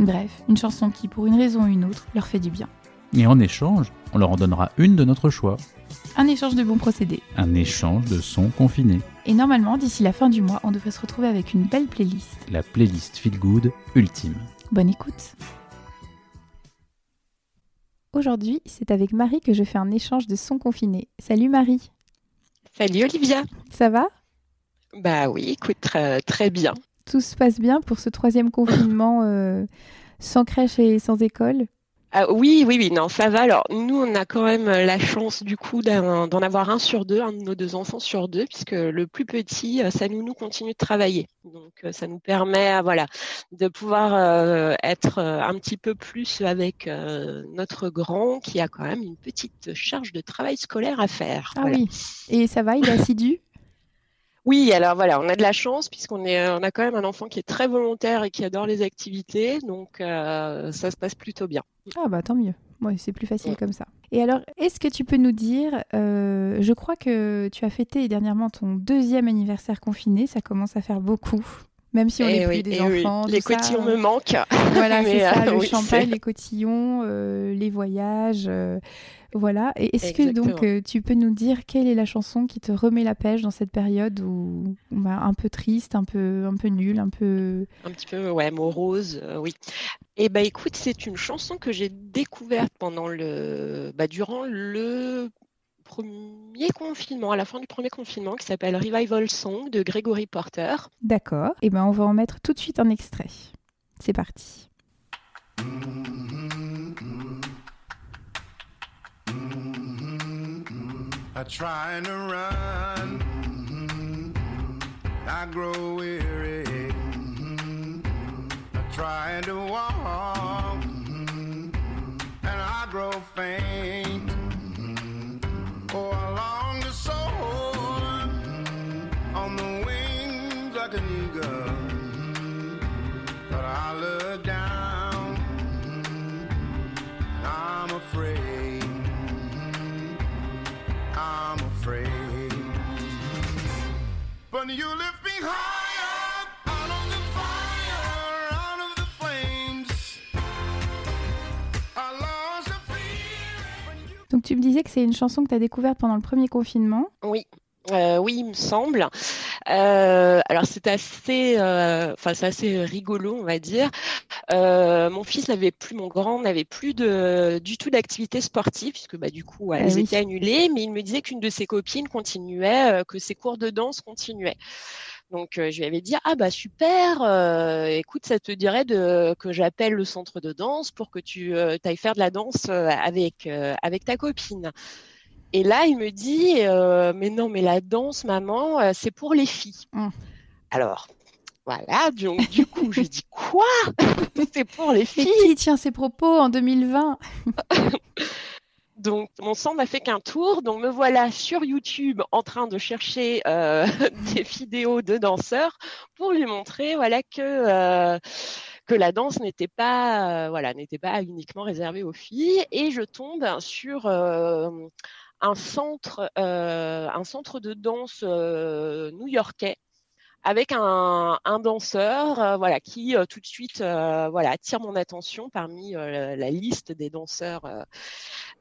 Bref, une chanson qui, pour une raison ou une autre, leur fait du bien. Et en échange, on leur en donnera une de notre choix. Un échange de bons procédés. Un échange de sons confinés. Et normalement, d'ici la fin du mois, on devrait se retrouver avec une belle playlist. La playlist Feel Good ultime. Bonne écoute. Aujourd'hui, c'est avec Marie que je fais un échange de sons confinés. Salut Marie. Salut Olivia. Ça va? Bah oui, écoute, très, très bien. Tout se passe bien pour ce troisième confinement euh, sans crèche et sans école? Ah, oui, oui, oui, non, ça va. Alors, nous, on a quand même la chance, du coup, d'en avoir un sur deux, un de nos deux enfants sur deux, puisque le plus petit, ça nous, nous continue de travailler. Donc, ça nous permet, voilà, de pouvoir euh, être un petit peu plus avec euh, notre grand, qui a quand même une petite charge de travail scolaire à faire. Ah oui. Et ça va, il est assidu? oui, alors voilà, on a de la chance puisqu'on est, on a quand même un enfant qui est très volontaire et qui adore les activités, donc euh, ça se passe plutôt bien. Ah bah tant mieux. Ouais, c'est plus facile comme ça. Et alors, est-ce que tu peux nous dire, euh, je crois que tu as fêté dernièrement ton deuxième anniversaire confiné, ça commence à faire beaucoup. Même si on n'est eh plus des eh enfants. Les cotillons me manquent. Voilà, c'est ça, le champagne, les cotillons, euh, les voyages. Voilà. Et est-ce que donc euh, tu peux nous dire quelle est la chanson qui te remet la pêche dans cette période où bah, un peu triste, un peu un peu nul, un peu un petit peu ouais morose, euh, oui. Eh ben écoute, c'est une chanson que j'ai découverte pendant le bah, durant le premier confinement, à la fin du premier confinement, qui s'appelle Revival Song de Gregory Porter. D'accord. Et eh ben on va en mettre tout de suite un extrait. C'est parti. I try to run. I grow weary. I try to walk, Donc tu me disais que c'est une chanson que tu as découverte pendant le premier confinement. Oui, euh, oui, il me semble. Euh, alors c'est assez, euh, enfin c'est assez rigolo, on va dire. Mon fils n'avait plus, mon grand n'avait plus de, du tout d'activité sportive puisque bah du coup elles ah étaient annulées, mais il me disait qu'une de ses copines continuait, que ses cours de danse continuaient. Donc je lui avais dit ah bah super, écoute ça te dirait de que j'appelle le centre de danse pour que tu ailles faire de la danse avec avec ta copine. Et là, il me dit, euh, mais non, mais la danse, maman, euh, c'est pour les filles. Mmh. Alors, voilà, donc du coup, je dis quoi C'est pour les filles. Qui tient ses propos en 2020 Donc, mon sang n'a fait qu'un tour. Donc, me voilà sur YouTube en train de chercher euh, des vidéos de danseurs pour lui montrer, voilà, que que la danse n'était pas, voilà, n'était pas uniquement réservée aux filles. Et je tombe sur un centre, euh, un centre de danse euh, new-yorkais avec un, danseur euh, voilà qui tout de suite voilà attire mon attention parmi la, liste des danseurs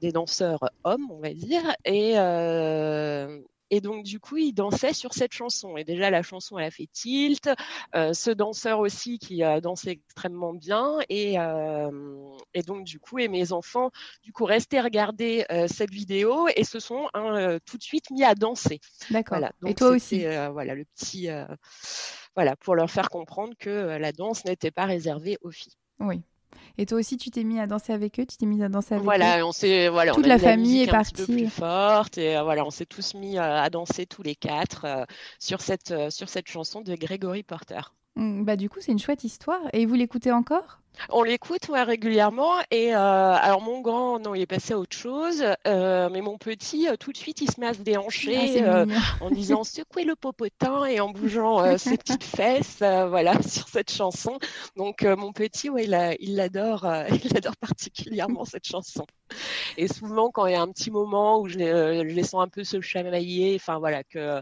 des danseurs hommes on va dire. Et Et donc, du coup, il dansait sur cette chanson. Et déjà, la chanson, elle a fait tilt. ce danseur aussi qui a dansé extrêmement bien. Et, et donc, du coup, et mes enfants, du coup, restaient regarder cette vidéo et se sont hein, tout de suite mis à danser. D'accord. Voilà. et toi aussi. voilà, le petit. voilà, pour leur faire comprendre que la danse n'était pas réservée aux filles. Oui. Et toi aussi, tu t'es mis à danser avec eux, tu t'es mis à danser avec voilà, eux. On s'est, voilà, Toute la, famille est partie. Un petit peu plus forte et euh, voilà, on s'est tous mis euh, à danser tous les quatre euh, sur, cette, sur cette chanson de Gregory Porter. Mmh, bah, du coup, c'est une chouette histoire. Et vous l'écoutez encore? On l'écoute régulièrement. Et euh, alors mon grand non il est passé à autre chose. Euh, mais mon petit euh, tout de suite il se met à se déhancher ah, en disant secouer le popotin et en bougeant ses petites fesses voilà sur cette chanson. Donc mon petit ouais, il l'adore il, adore particulièrement cette chanson. Et souvent quand il y a un petit moment où je les, je les sens un peu se chamailler enfin voilà que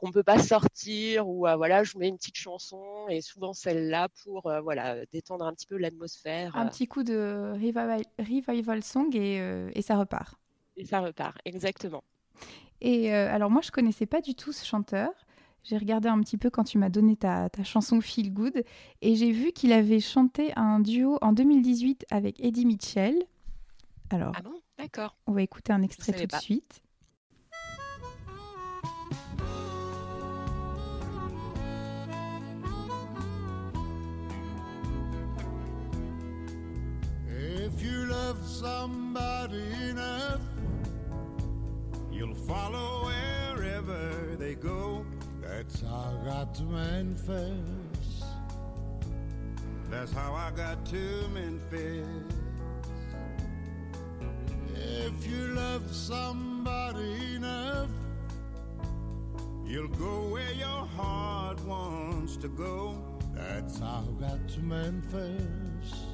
qu'on peut pas sortir ou euh, voilà je mets une petite chanson et souvent celle-là pour euh, voilà détendre un petit peu l'atmosphère un petit coup de revival, revival song et, euh, et, ça repart et ça repart exactement et alors moi je connaissais pas du tout ce chanteur j'ai regardé un petit peu quand tu m'as donné ta, ta, chanson Feel Good et j'ai vu qu'il avait chanté un duo en 2018 avec Eddie Mitchell. Alors, ah bon? D'accord. On va écouter un extrait tout de suite. Somebody enough, you'll follow wherever they go. That's how I got to Memphis. That's how I got to Memphis. If you love somebody enough, you'll go where your heart wants to go. That's how I got to Memphis.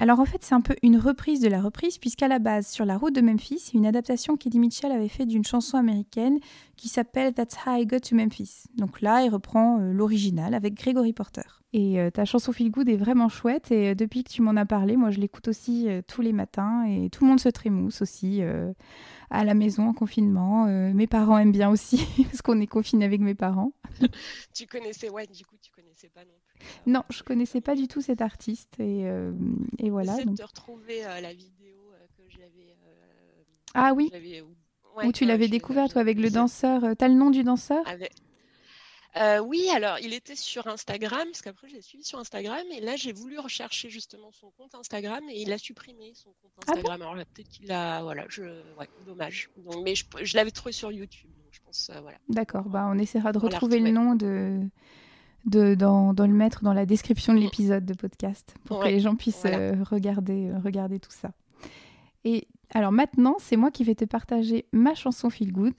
Alors en fait, c'est un peu une reprise de la reprise, puisqu'à la base, sur la route de Memphis, c'est une adaptation qu'Eddie Mitchell avait fait d'une chanson américaine qui s'appelle That's How I Got to Memphis. Donc là, il reprend euh, l'original avec Gregory Porter. Et euh, ta chanson Feel Good est vraiment chouette, et euh, depuis que tu m'en as parlé, moi je l'écoute aussi tous les matins, et tout le monde se trémousse aussi à la maison en confinement. mes parents aiment bien aussi, parce qu'on est confiné avec mes parents. tu connaissais, ouais, du coup, tu connaissais pas non non, je connaissais pas du tout cet artiste et, euh, et voilà. J'essaie de retrouver euh, la vidéo euh, que j'avais. ah oui. Où tu l'avais découvert toi avec le danseur. T'as le nom du danseur? Oui, alors il était sur Instagram, parce qu'après j'ai suivi sur Instagram, et là j'ai voulu rechercher justement son compte Instagram, et il a supprimé son compte ah Instagram. alors peut-être qu'il a, voilà, je, ouais, dommage. Donc, mais je, je l'avais trouvé sur YouTube, donc je pense, voilà. D'accord, bah on essaiera de retrouver le nom de, de, dans, le mettre dans la description de l'épisode de podcast pour que les gens puissent euh, regarder, euh, regarder tout ça. Et alors maintenant, c'est moi qui vais te partager ma chanson Feel Good,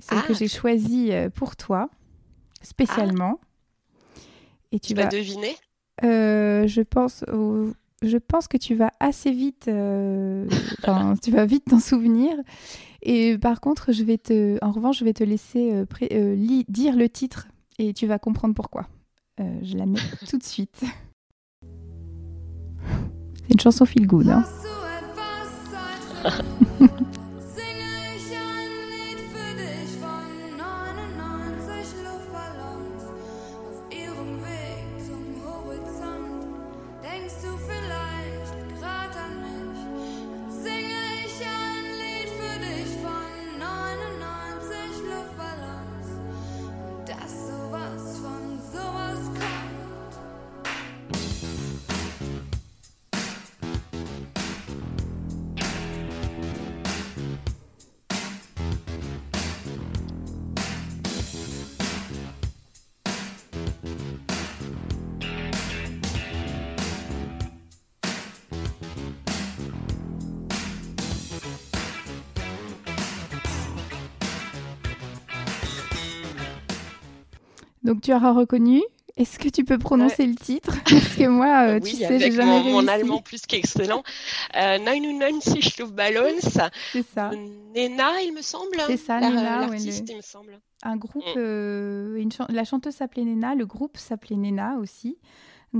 celle que ah. j'ai choisie euh, pour toi, spécialement. Et tu, vas deviner Je pense. je pense que tu vas assez vite, enfin, tu vas vite t'en souvenir. Et par contre, je vais te, en revanche, je vais te laisser dire le titre et tu vas comprendre pourquoi. Euh, je la mets tout de suite. C'est une chanson feel good. Hein Donc tu auras reconnu. Est-ce que tu peux prononcer le titre? Parce que moi, euh, tu sais, j'ai jamais mon, mon allemand plus qu'excellent. Euh, 99 Ballons. C'est ça. Nena, il me semble. C'est ça, Nena. L'artiste, il me semble. Un groupe, mm. euh, la chanteuse s'appelait Nena, le groupe s'appelait Nena aussi.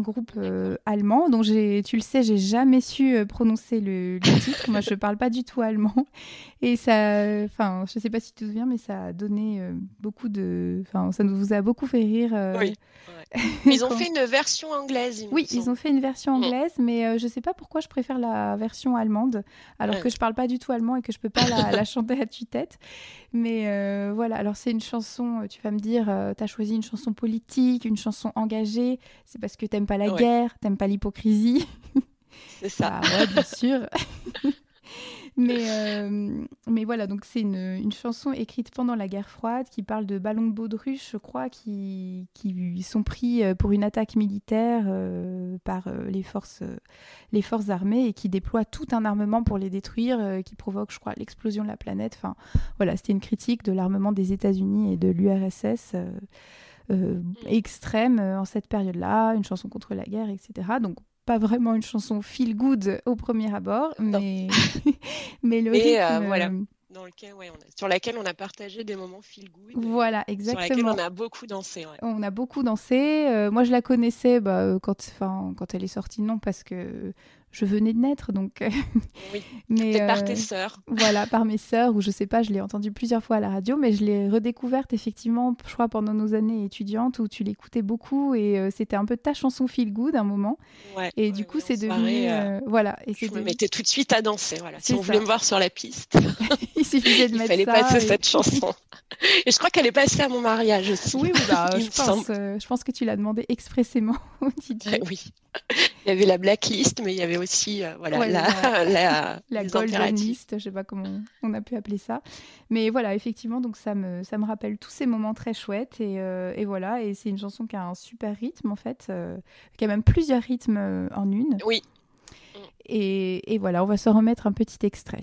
Groupe euh, allemand dont j'ai, tu le sais, j'ai jamais su euh, prononcer le, titre. Moi, je parle pas du tout allemand et ça, enfin, je sais pas si tu te souviens, mais ça a donné euh, beaucoup de, enfin, ça nous a beaucoup fait rire. Oui. Ils ont fait une version anglaise. oui, ils ont fait une version anglaise, mais je sais pas pourquoi je préfère la version allemande, alors que je parle pas du tout allemand et que je peux pas la, la chanter à tue-tête. Mais voilà, alors c'est une chanson. Tu vas me dire, tu as choisi une chanson politique, une chanson engagée. C'est parce que tu pas la guerre, t'aimes pas l'hypocrisie. C'est ça. Bah bien sûr. mais, euh, mais voilà, donc c'est une, une, chanson écrite pendant la guerre froide qui parle de ballons de baudruche, je crois, qui, qui sont pris euh, pour une attaque militaire euh, par les forces, les forces armées et qui déploient tout un armement pour les détruire, qui provoque, je crois, l'explosion de la planète. Enfin, voilà, c'était une critique de l'armement des États-Unis et de l'URSS. Euh, extrême euh, en cette période-là, une chanson contre la guerre, etc. Donc pas vraiment une chanson feel good au premier abord, mais, mais le euh, rythme, voilà. Dans lequel, ouais, on a, sur laquelle on a partagé des moments feel good. Voilà, exactement. Sur laquelle on a beaucoup dansé. Ouais. On a beaucoup dansé. moi, je la connaissais bah, quand, quand elle est sortie, non, parce que je venais de naître, donc. oui. mais par tes sœurs. Voilà, par mes sœurs, ou je sais pas, je l'ai entendu plusieurs fois à la radio, mais je l'ai redécouverte effectivement, je crois pendant nos années étudiantes où tu l'écoutais beaucoup et euh, c'était un peu ta chanson feel good un moment. et du coup, c'est devenu, euh, voilà. Et je me mettais tout de suite à danser, voilà. Si on voulait me voir sur la piste, il suffisait de il mettre fallait passer cette chanson. et je crois qu'elle est passée à mon mariage aussi. Oui, bah, je pense. Euh, je pense que tu l'as demandé expressément au DJ. oui. Il y avait la blacklist, mais il y avait aussi euh, voilà, la, la, la, golden list, je sais pas comment on a pu appeler ça. Mais voilà, effectivement, donc ça me, ça me rappelle tous ces moments très chouettes. Et, euh, et voilà, et c'est une chanson qui a un super rythme, en fait, euh, qui a même plusieurs rythmes en une. Oui. Et, et voilà, on va se remettre un petit extrait.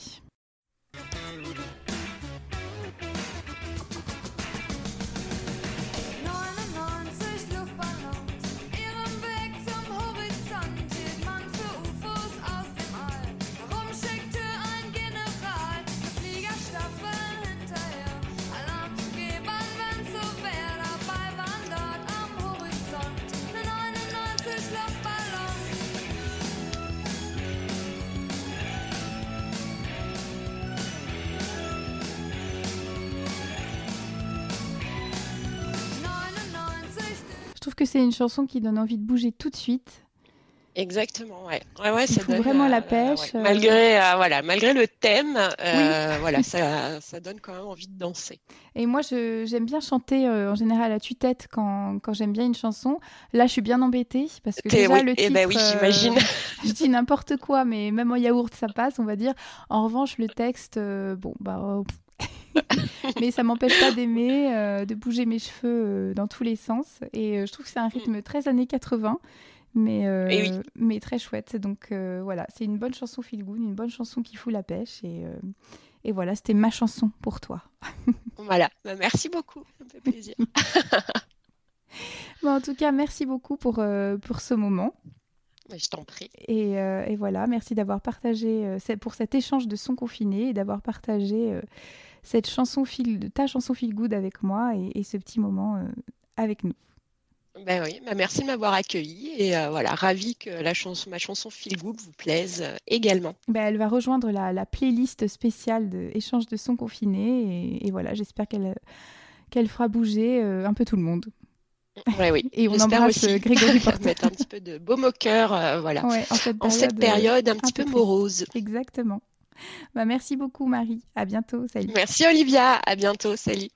Que c'est une chanson qui donne envie de bouger tout de suite. Exactement, ouais. ouais, ouais ça donne, vraiment la euh, pêche. Euh. Malgré, euh, voilà, malgré le thème, voilà, ça, ça, donne quand même envie de danser. Et moi, j'aime bien chanter en général à tue-tête quand, quand j'aime bien une chanson. Là, je suis bien embêtée parce que déjà le eh ben titre, oui, j'imagine. je dis n'importe quoi, mais même en yaourt, ça passe, on va dire. En revanche, le texte, bon, bah, mais ça m'empêche pas d'aimer, euh, de bouger mes cheveux euh, dans tous les sens. Et euh, je trouve que c'est un rythme très années 80, mais, mais très chouette. Donc voilà, c'est une bonne chanson feel good, une bonne chanson qui fout la pêche. Et, et voilà, c'était ma chanson pour toi. voilà, bah, merci beaucoup, ça me fait plaisir. bon, en tout cas, merci beaucoup pour, pour ce moment. Je t'en prie. Et, et, voilà, merci d'avoir partagé, pour cet échange de son confiné et d'avoir partagé cette chanson feel, ta chanson feel good avec moi et, ce petit moment euh, avec nous. Ben oui, bah merci de m'avoir accueilli et euh, voilà, ravi que la chanson, ma chanson Feel Good vous plaise euh, également. Ben, elle va rejoindre la, playlist spéciale de Échange de sons confinés et, voilà, j'espère qu'elle qu'elle fera bouger un peu tout le monde. Ouais, oui. Et on embrasse aussi Grégory Porter. mettre un petit peu de baume au cœur, voilà. en cette période, un, petit peu morose. Exactement. Bah, merci beaucoup Marie. À bientôt. Salut. Merci Olivia. À bientôt. Salut.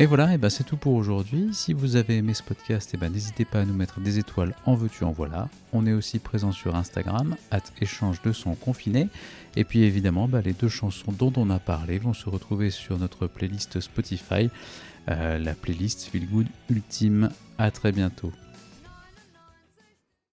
Et voilà, et ben c'est tout pour aujourd'hui. Si vous avez aimé ce podcast, et ben n'hésitez pas à nous mettre des étoiles en veux-tu en voilà. On est aussi présent sur Instagram, at échange de son confiné. Et puis évidemment, bah, les deux chansons dont on a parlé vont se retrouver sur notre playlist Spotify, euh, la playlist Feel Good Ultime. À très bientôt.